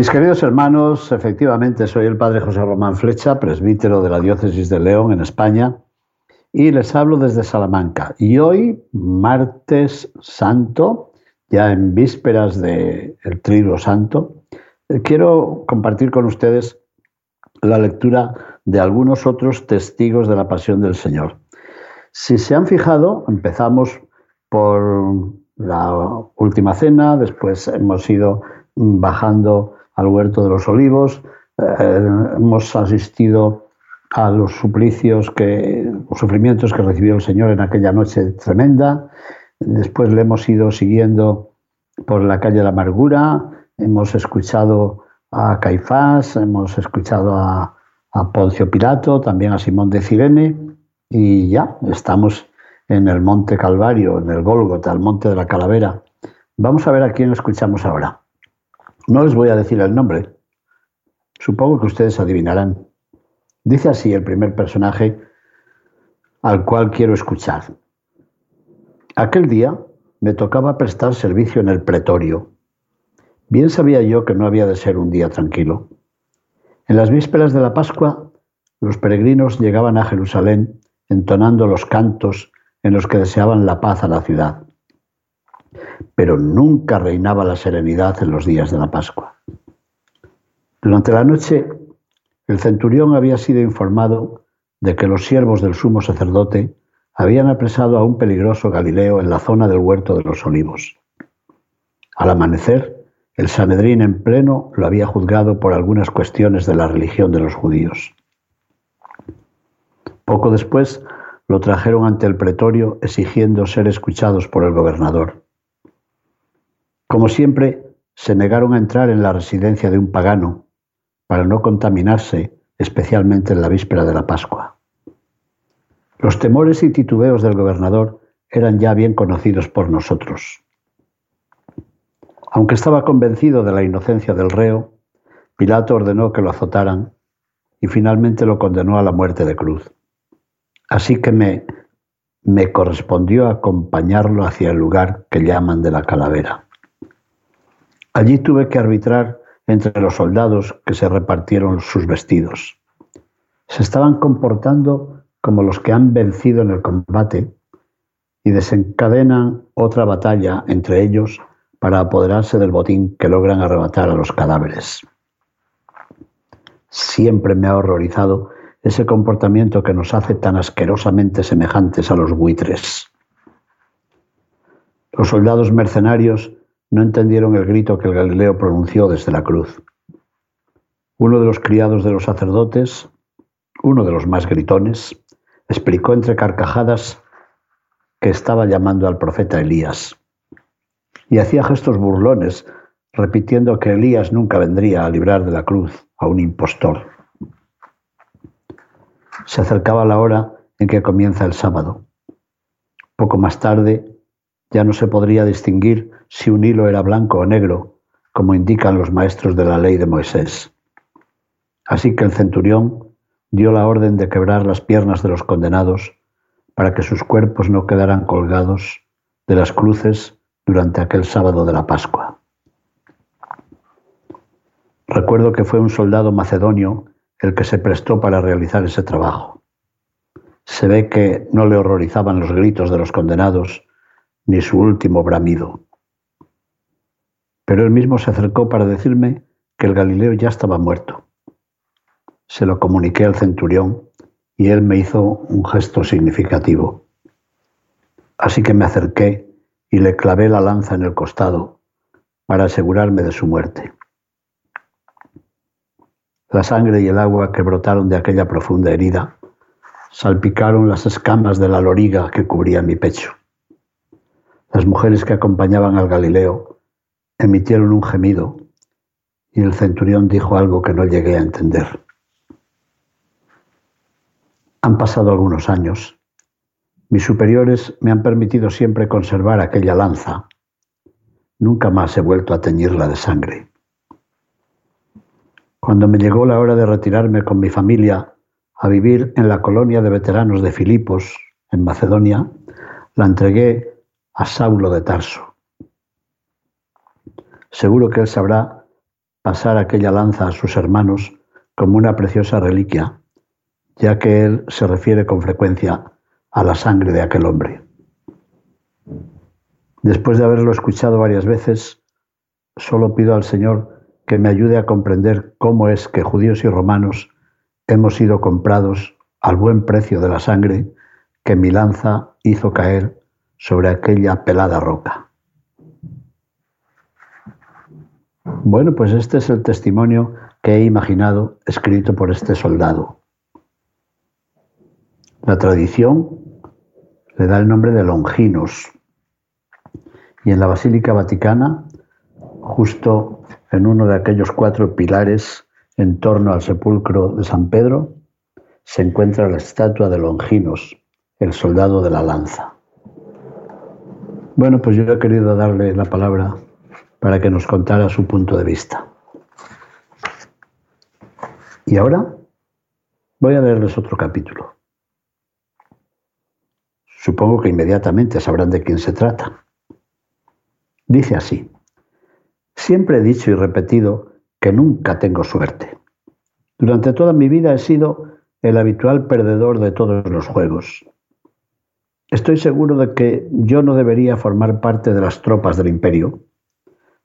Mis queridos hermanos, efectivamente soy el padre José Román Flecha, presbítero de la diócesis de León en España, y les hablo desde Salamanca. Y hoy, martes santo, ya en vísperas del el Trigo Santo, eh, quiero compartir con ustedes la lectura de algunos otros testigos de la pasión del Señor. Si se han fijado, empezamos por la última cena, después hemos ido bajando al huerto de los olivos, eh, hemos asistido a los suplicios que, los sufrimientos que recibió el Señor en aquella noche tremenda. Después le hemos ido siguiendo por la calle de la amargura, hemos escuchado a Caifás, hemos escuchado a, Poncio Pilato, también a Simón de Cirene, y ya estamos en el Monte Calvario, en el Gólgota, el Monte de la Calavera. Vamos a ver a quién escuchamos ahora. No les voy a decir el nombre, supongo que ustedes adivinarán. Dice así el primer personaje al cual quiero escuchar. Aquel día me tocaba prestar servicio en el pretorio. Bien sabía yo que no había de ser un día tranquilo. En las vísperas de la Pascua, los peregrinos llegaban a Jerusalén entonando los cantos en los que deseaban la paz a la ciudad. Pero nunca reinaba la serenidad en los días de la Pascua. Durante la noche el centurión había sido informado de que los siervos del sumo sacerdote habían apresado a un peligroso Galileo en la zona del huerto de los olivos. Al amanecer, el Sanedrín en pleno lo había juzgado por algunas cuestiones de la religión de los judíos. Poco después lo trajeron ante el pretorio exigiendo ser escuchados por el gobernador. Como siempre, se negaron a entrar en la residencia de un pagano para no contaminarse, especialmente en la víspera de la Pascua. Los temores y titubeos del gobernador eran ya bien conocidos por nosotros. Aunque estaba convencido de la inocencia del reo, Pilato ordenó que lo azotaran y finalmente lo condenó a la muerte de cruz. Así que me, me correspondió acompañarlo hacia el lugar que llaman de la calavera. Allí tuve que arbitrar entre los soldados que se repartieron sus vestidos. Se estaban comportando como los que han vencido en el combate y desencadenan otra batalla entre ellos para apoderarse del botín que logran arrebatar a los cadáveres. Siempre me ha horrorizado ese comportamiento que nos hace tan asquerosamente semejantes a los buitres. Los soldados mercenarios no entendieron el grito que el Galileo pronunció desde la cruz. Uno de los criados de los sacerdotes, uno de los más gritones, explicó entre carcajadas que estaba llamando al profeta Elías y hacía gestos burlones, repitiendo que Elías nunca vendría a librar de la cruz a un impostor. Se acercaba la hora en que comienza el sábado. Poco más tarde ya no se podría distinguir si un hilo era blanco o negro, como indican los maestros de la ley de Moisés. Así que el centurión dio la orden de quebrar las piernas de los condenados para que sus cuerpos no quedaran colgados de las cruces durante aquel sábado de la Pascua. Recuerdo que fue un soldado macedonio el que se prestó para realizar ese trabajo. Se ve que no le horrorizaban los gritos de los condenados ni su último bramido. Pero él mismo se acercó para decirme que el Galileo ya estaba muerto. Se lo comuniqué al centurión y él me hizo un gesto significativo. Así que me acerqué y le clavé la lanza en el costado para asegurarme de su muerte. La sangre y el agua que brotaron de aquella profunda herida salpicaron las escamas de la loriga que cubría mi pecho. Las mujeres que acompañaban al Galileo emitieron un gemido y el centurión dijo algo que no llegué a entender. Han pasado algunos años. Mis superiores me han permitido siempre conservar aquella lanza. Nunca más he vuelto a teñirla de sangre. Cuando me llegó la hora de retirarme con mi familia a vivir en la colonia de veteranos de Filipos, en Macedonia, la entregué a Saulo de Tarso. Seguro que él sabrá pasar aquella lanza a sus hermanos como una preciosa reliquia ya que él se refiere con frecuencia a la sangre de aquel hombre. Después de haberlo escuchado varias veces, solo pido al Señor que me ayude a comprender cómo es que judíos y romanos hemos sido comprados al buen precio de la sangre que mi lanza hizo caer sobre aquella pelada roca. Bueno, pues este es el testimonio que he imaginado escrito por este soldado. La tradición le da el nombre de Longinos. Y en la Basílica Vaticana, justo en uno de aquellos cuatro pilares en torno al sepulcro de San Pedro, se encuentra la estatua de Longinos, el soldado de la lanza. Bueno, pues yo he querido darle la palabra para que nos contara su punto de vista. Y ahora voy a leerles otro capítulo. Supongo que inmediatamente sabrán de quién se trata. Dice así, siempre he dicho y repetido que nunca tengo suerte. Durante toda mi vida he sido el habitual perdedor de todos los juegos. Estoy seguro de que yo no debería formar parte de las tropas del imperio.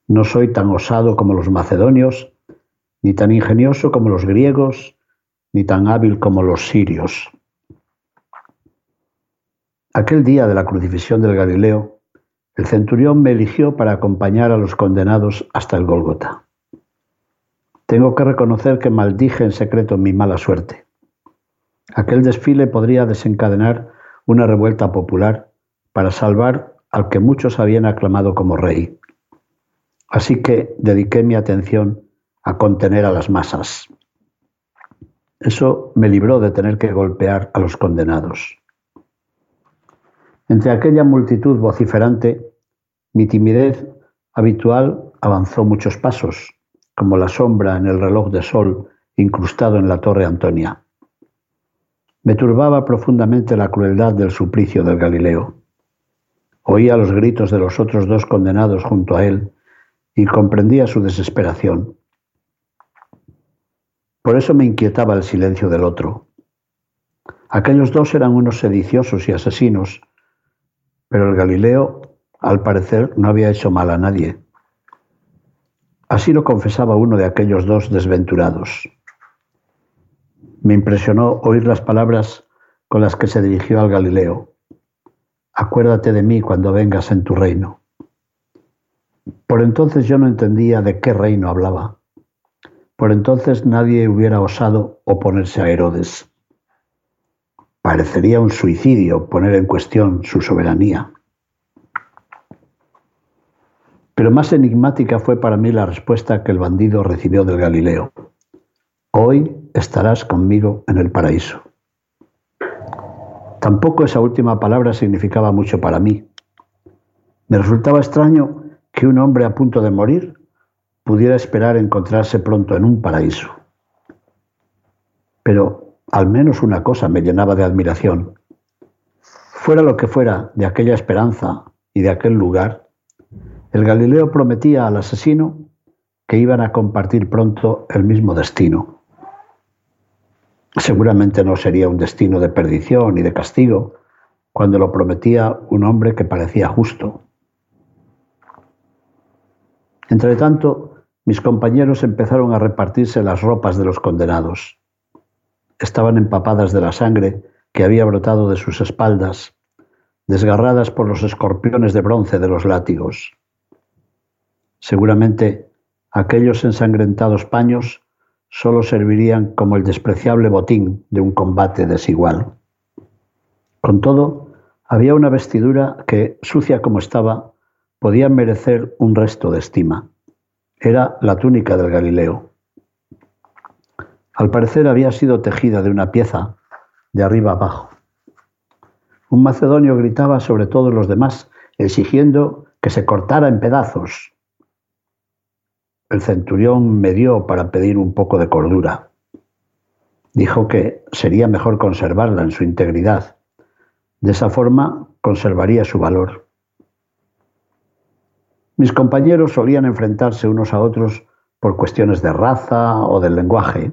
No soy tan osado como los macedonios, ni tan ingenioso como los griegos, ni tan hábil como los sirios. Aquel día de la crucifixión del Galileo, el centurión me eligió para acompañar a los condenados hasta el Gólgota. Tengo que reconocer que maldije en secreto mi mala suerte. Aquel desfile podría desencadenar una revuelta popular para salvar al que muchos habían aclamado como rey. Así que dediqué mi atención a contener a las masas. Eso me libró de tener que golpear a los condenados. Entre aquella multitud vociferante, mi timidez habitual avanzó muchos pasos, como la sombra en el reloj de sol incrustado en la torre Antonia. Me turbaba profundamente la crueldad del suplicio del Galileo. Oía los gritos de los otros dos condenados junto a él y comprendía su desesperación. Por eso me inquietaba el silencio del otro. Aquellos dos eran unos sediciosos y asesinos pero el Galileo, al parecer, no había hecho mal a nadie. Así lo confesaba uno de aquellos dos desventurados. Me impresionó oír las palabras con las que se dirigió al Galileo. Acuérdate de mí cuando vengas en tu reino. Por entonces yo no entendía de qué reino hablaba. Por entonces nadie hubiera osado oponerse a Herodes. Parecería un suicidio poner en cuestión su soberanía. Pero más enigmática fue para mí la respuesta que el bandido recibió del Galileo. Hoy estarás conmigo en el paraíso. Tampoco esa última palabra significaba mucho para mí. Me resultaba extraño que un hombre a punto de morir pudiera esperar encontrarse pronto en un paraíso. Pero al menos una cosa me llenaba de admiración. Fuera lo que fuera de aquella esperanza y de aquel lugar, el Galileo prometía al asesino que iban a compartir pronto el mismo destino. Seguramente no sería un destino de perdición y de castigo, cuando lo prometía un hombre que parecía justo. Entre tanto, mis compañeros empezaron a repartirse las ropas de los condenados estaban empapadas de la sangre que había brotado de sus espaldas, desgarradas por los escorpiones de bronce de los látigos. Seguramente aquellos ensangrentados paños solo servirían como el despreciable botín de un combate desigual. Con todo, había una vestidura que, sucia como estaba, podían merecer un resto de estima. Era la túnica del Galileo. Al parecer había sido tejida de una pieza de arriba abajo. Un macedonio gritaba sobre todos los demás, exigiendo que se cortara en pedazos. El centurión me dio para pedir un poco de cordura. Dijo que sería mejor conservarla en su integridad. De esa forma conservaría su valor. Mis compañeros solían enfrentarse unos a otros por cuestiones de raza o del lenguaje.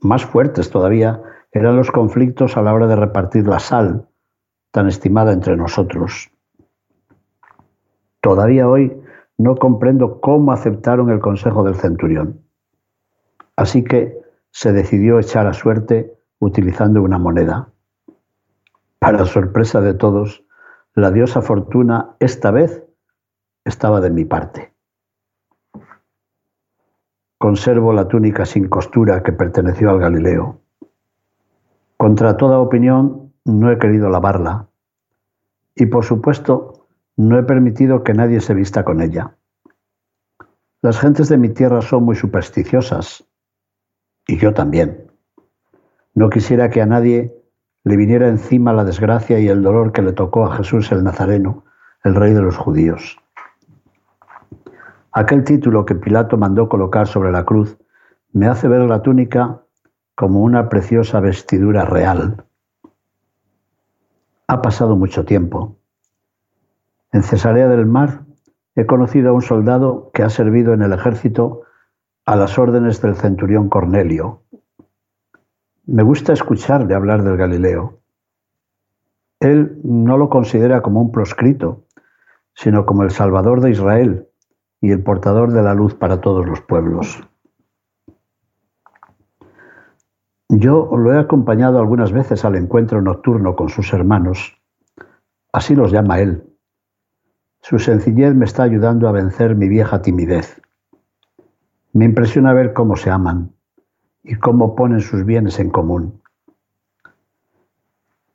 Más fuertes todavía eran los conflictos a la hora de repartir la sal, tan estimada entre nosotros. Todavía hoy no comprendo cómo aceptaron el consejo del centurión. Así que se decidió echar a suerte utilizando una moneda. Para sorpresa de todos, la diosa Fortuna esta vez estaba de mi parte. Conservo la túnica sin costura que perteneció al Galileo. Contra toda opinión, no he querido lavarla. Y por supuesto, no he permitido que nadie se vista con ella. Las gentes de mi tierra son muy supersticiosas, y yo también. No quisiera que a nadie le viniera encima la desgracia y el dolor que le tocó a Jesús el Nazareno, el rey de los judíos. Aquel título que Pilato mandó colocar sobre la cruz me hace ver la túnica como una preciosa vestidura real. Ha pasado mucho tiempo. En Cesarea del Mar he conocido a un soldado que ha servido en el ejército a las órdenes del centurión Cornelio. Me gusta escucharle hablar del Galileo. Él no lo considera como un proscrito, sino como el Salvador de Israel y el portador de la luz para todos los pueblos. Yo lo he acompañado algunas veces al encuentro nocturno con sus hermanos. Así los llama él. Su sencillez me está ayudando a vencer mi vieja timidez. Me impresiona ver cómo se aman y cómo ponen sus bienes en común.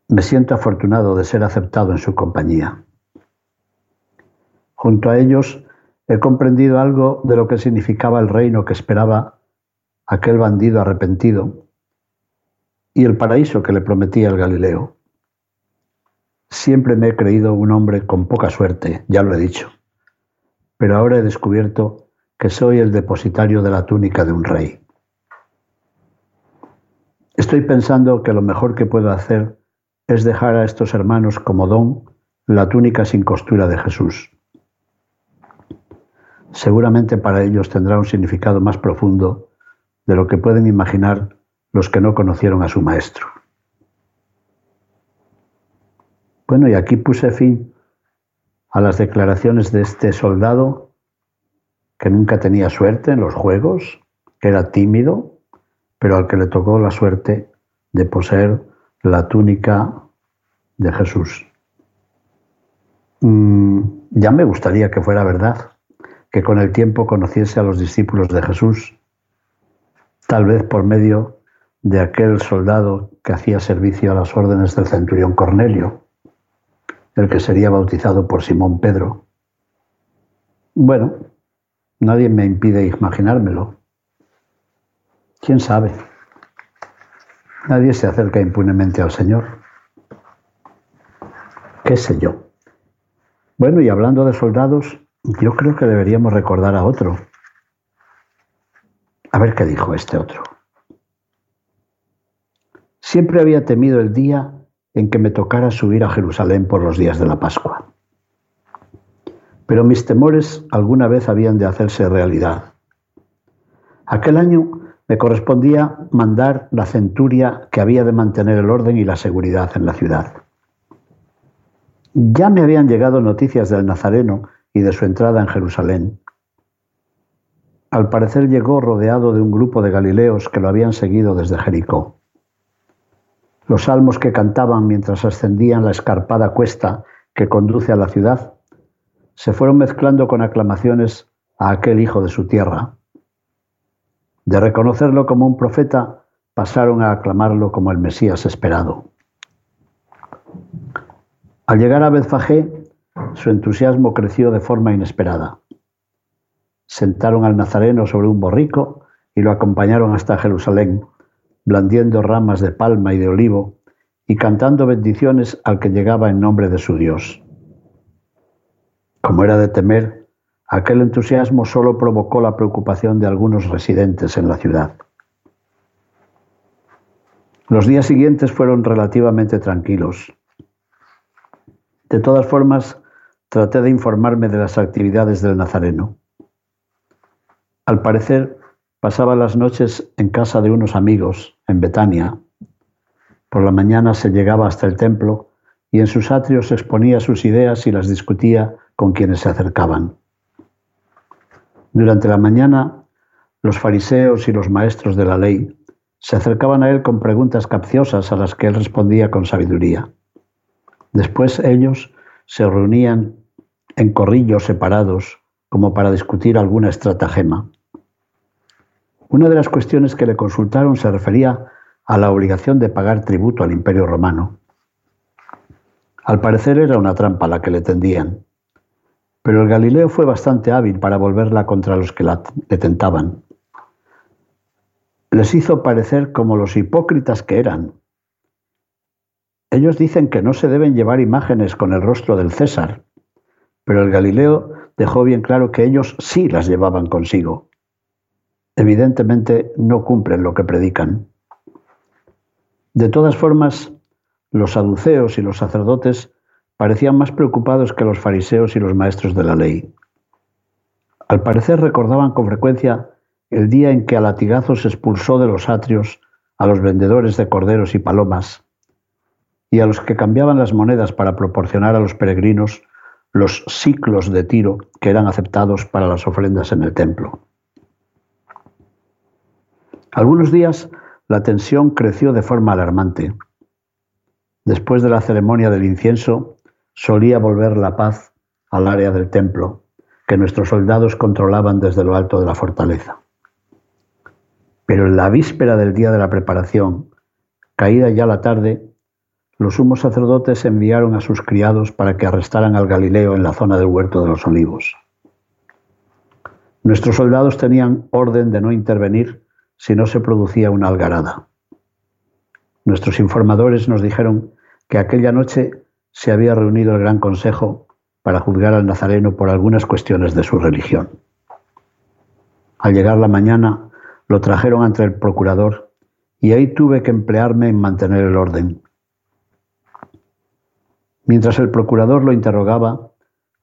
Me siento afortunado de ser aceptado en su compañía. Junto a ellos he comprendido algo de lo que significaba el reino que esperaba aquel bandido arrepentido y el paraíso que le prometía el Galileo. Siempre me he creído un hombre con poca suerte, ya lo he dicho, pero ahora he descubierto que soy el depositario de la túnica de un rey. Estoy pensando que lo mejor que puedo hacer es dejar a estos hermanos como don la túnica sin costura de Jesús seguramente para ellos tendrá un significado más profundo de lo que pueden imaginar los que no conocieron a su maestro. Bueno, y aquí puse fin a las declaraciones de este soldado que nunca tenía suerte en los juegos, que era tímido, pero al que le tocó la suerte de poseer la túnica de Jesús. Mm, ya me gustaría que fuera verdad, que con el tiempo conociese a los discípulos de Jesús, tal vez por medio de aquel soldado que hacía servicio a las órdenes del centurión Cornelio, el que sería bautizado por Simón Pedro. Bueno, nadie me impide imaginármelo. ¿Quién sabe? Nadie se acerca impunemente al Señor. ¿Qué sé yo? Bueno, y hablando de soldados, yo creo que deberíamos recordar a otro. A ver qué dijo este otro. Siempre había temido el día en que me tocara subir a Jerusalén por los días de la Pascua. Pero mis temores alguna vez habían de hacerse realidad. Aquel año me correspondía mandar la centuria que había de mantener el orden y la seguridad en la ciudad. Ya me habían llegado noticias del Nazareno y de su entrada en Jerusalén. Al parecer llegó rodeado de un grupo de galileos que lo habían seguido desde Jericó. Los salmos que cantaban mientras ascendían la escarpada cuesta que conduce a la ciudad se fueron mezclando con aclamaciones a aquel hijo de su tierra. De reconocerlo como un profeta, pasaron a aclamarlo como el Mesías esperado. Al llegar a Betfagé, su entusiasmo creció de forma inesperada. Sentaron al Nazareno sobre un borrico y lo acompañaron hasta Jerusalén, blandiendo ramas de palma y de olivo y cantando bendiciones al que llegaba en nombre de su Dios. Como era de temer, aquel entusiasmo solo provocó la preocupación de algunos residentes en la ciudad. Los días siguientes fueron relativamente tranquilos. De todas formas, traté de informarme de las actividades del Nazareno. Al parecer, pasaba las noches en casa de unos amigos, en Betania. Por la mañana se llegaba hasta el templo y en sus atrios exponía sus ideas y las discutía con quienes se acercaban. Durante la mañana, los fariseos y los maestros de la ley se acercaban a él con preguntas capciosas a las que él respondía con sabiduría. Después ellos se reunían en corrillos separados como para discutir alguna estratagema. Una de las cuestiones que le consultaron se refería a la obligación de pagar tributo al imperio romano. Al parecer era una trampa la que le tendían, pero el Galileo fue bastante hábil para volverla contra los que le tentaban les hizo parecer como los hipócritas que eran. Ellos dicen que no se deben llevar imágenes con el rostro del César, pero el Galileo dejó bien claro que ellos sí las llevaban consigo. Evidentemente no cumplen lo que predican. De todas formas, los saduceos y los sacerdotes parecían más preocupados que los fariseos y los maestros de la ley. Al parecer recordaban con frecuencia el día en que a latigazos expulsó de los atrios a los vendedores de corderos y palomas y a los que cambiaban las monedas para proporcionar a los peregrinos los ciclos de tiro que eran aceptados para las ofrendas en el templo. Algunos días la tensión creció de forma alarmante. Después de la ceremonia del incienso, solía volver la paz al área del templo, que nuestros soldados controlaban desde lo alto de la fortaleza. Pero en la víspera del día de la preparación, caída ya la tarde, los sumos sacerdotes enviaron a sus criados para que arrestaran al Galileo en la zona del huerto de los olivos. Nuestros soldados tenían orden de no intervenir si no se producía una algarada. Nuestros informadores nos dijeron que aquella noche se había reunido el Gran Consejo para juzgar al Nazareno por algunas cuestiones de su religión. Al llegar la mañana, lo trajeron ante el procurador y ahí tuve que emplearme en mantener el orden. Mientras el procurador lo interrogaba,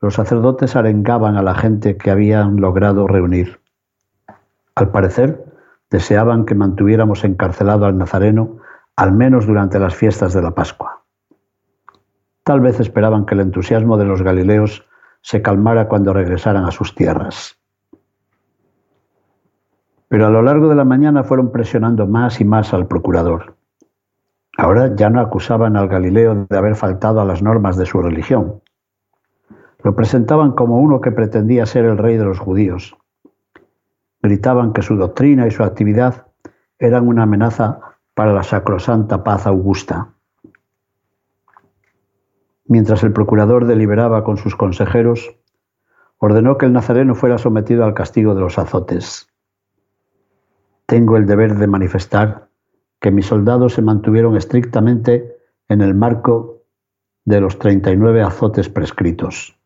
los sacerdotes arengaban a la gente que habían logrado reunir. Al parecer, deseaban que mantuviéramos encarcelado al Nazareno al menos durante las fiestas de la Pascua. Tal vez esperaban que el entusiasmo de los galileos se calmara cuando regresaran a sus tierras. Pero a lo largo de la mañana fueron presionando más y más al procurador. Ahora ya no acusaban al Galileo de haber faltado a las normas de su religión. Lo presentaban como uno que pretendía ser el rey de los judíos. Gritaban que su doctrina y su actividad eran una amenaza para la sacrosanta paz augusta. Mientras el procurador deliberaba con sus consejeros, ordenó que el nazareno fuera sometido al castigo de los azotes tengo el deber de manifestar que mis soldados se mantuvieron estrictamente en el marco de los 39 azotes prescritos.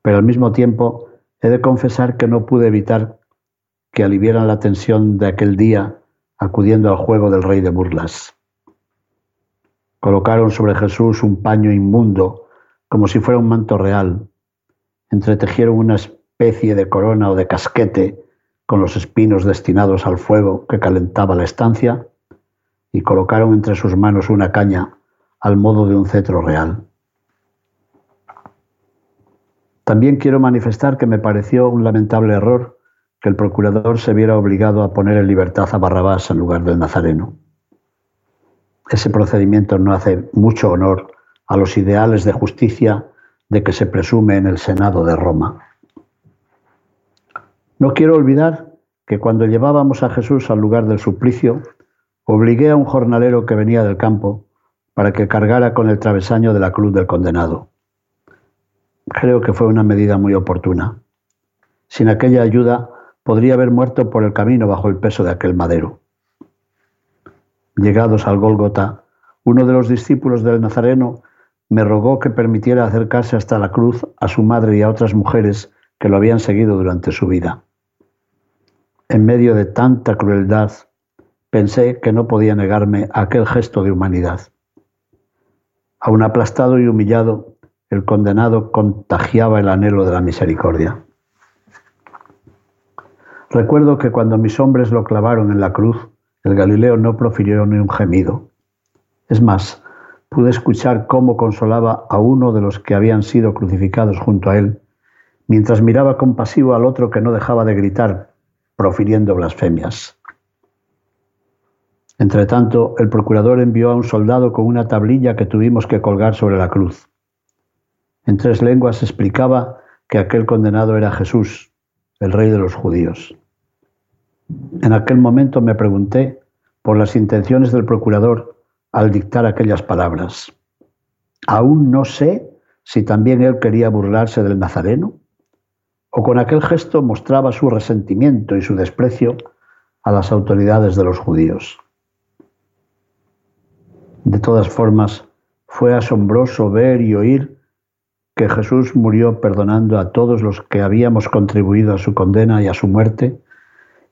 Pero al mismo tiempo he de confesar que no pude evitar que aliviaran la tensión de aquel día acudiendo al juego del rey de burlas. Colocaron sobre Jesús un paño inmundo como si fuera un manto real. Entretejieron una especie de corona o de casquete con los espinos destinados al fuego que calentaba la estancia, y colocaron entre sus manos una caña al modo de un cetro real. También quiero manifestar que me pareció un lamentable error que el procurador se viera obligado a poner en libertad a Barrabás en lugar del Nazareno. Ese procedimiento no hace mucho honor a los ideales de justicia de que se presume en el Senado de Roma. No quiero olvidar que cuando llevábamos a Jesús al lugar del suplicio, obligué a un jornalero que venía del campo para que cargara con el travesaño de la cruz del condenado. Creo que fue una medida muy oportuna. Sin aquella ayuda, podría haber muerto por el camino bajo el peso de aquel madero. Llegados al Gólgota, uno de los discípulos del Nazareno me rogó que permitiera acercarse hasta la cruz a su madre y a otras mujeres que lo habían seguido durante su vida. En medio de tanta crueldad, pensé que no podía negarme a aquel gesto de humanidad. Aún aplastado y humillado, el condenado contagiaba el anhelo de la misericordia. Recuerdo que cuando mis hombres lo clavaron en la cruz, el Galileo no profirió ni un gemido. Es más, pude escuchar cómo consolaba a uno de los que habían sido crucificados junto a él, mientras miraba compasivo al otro que no dejaba de gritar, profiriendo blasfemias. Entretanto, el procurador envió a un soldado con una tablilla que tuvimos que colgar sobre la cruz. En tres lenguas explicaba que aquel condenado era Jesús, el rey de los judíos. En aquel momento me pregunté por las intenciones del procurador al dictar aquellas palabras. Aún no sé si también él quería burlarse del Nazareno o con aquel gesto mostraba su resentimiento y su desprecio a las autoridades de los judíos. De todas formas, fue asombroso ver y oír que Jesús murió perdonando a todos los que habíamos contribuido a su condena y a su muerte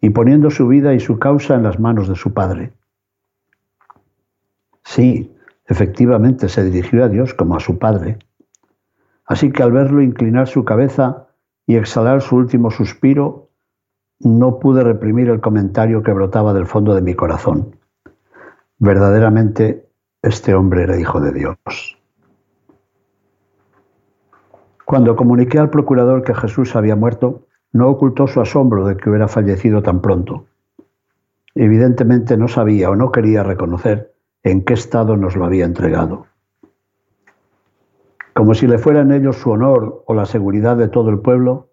y poniendo su vida y su causa en las manos de su Padre. Sí, efectivamente se dirigió a Dios como a su Padre. Así que al verlo inclinar su cabeza y exhalar su último suspiro, no pude reprimir el comentario que brotaba del fondo de mi corazón. Verdaderamente, este hombre era hijo de Dios. Cuando comuniqué al procurador que Jesús había muerto, no ocultó su asombro de que hubiera fallecido tan pronto. Evidentemente no sabía o no quería reconocer en qué estado nos lo había entregado. Como si le fuera en ellos su honor o la seguridad de todo el pueblo,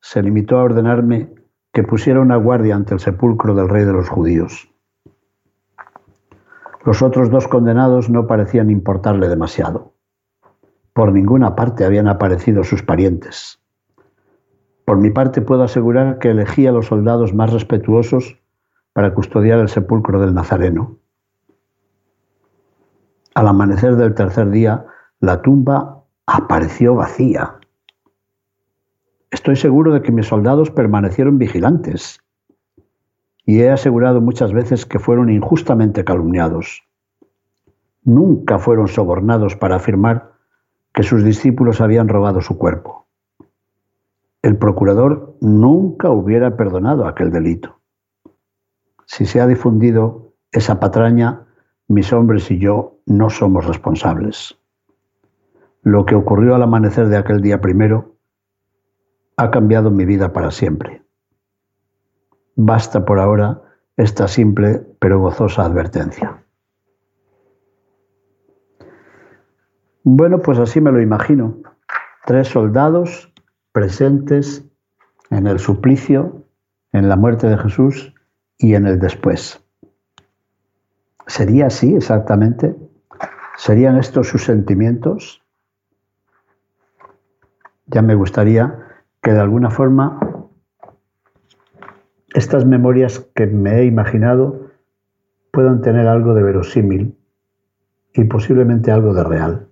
se limitó a ordenarme que pusiera una guardia ante el sepulcro del rey de los judíos. Los otros dos condenados no parecían importarle demasiado. Por ninguna parte habían aparecido sus parientes. Por mi parte puedo asegurar que elegí a los soldados más respetuosos para custodiar el sepulcro del Nazareno. Al amanecer del tercer día, la tumba apareció vacía. Estoy seguro de que mis soldados permanecieron vigilantes y he asegurado muchas veces que fueron injustamente calumniados. Nunca fueron sobornados para afirmar que sus discípulos habían robado su cuerpo el procurador nunca hubiera perdonado aquel delito. Si se ha difundido esa patraña, mis hombres y yo no somos responsables. Lo que ocurrió al amanecer de aquel día primero ha cambiado mi vida para siempre. Basta por ahora esta simple pero gozosa advertencia. Bueno, pues así me lo imagino. Tres soldados presentes en el suplicio, en la muerte de Jesús y en el después. ¿Sería así exactamente? ¿Serían estos sus sentimientos? Ya me gustaría que de alguna forma estas memorias que me he imaginado puedan tener algo de verosímil y posiblemente algo de real.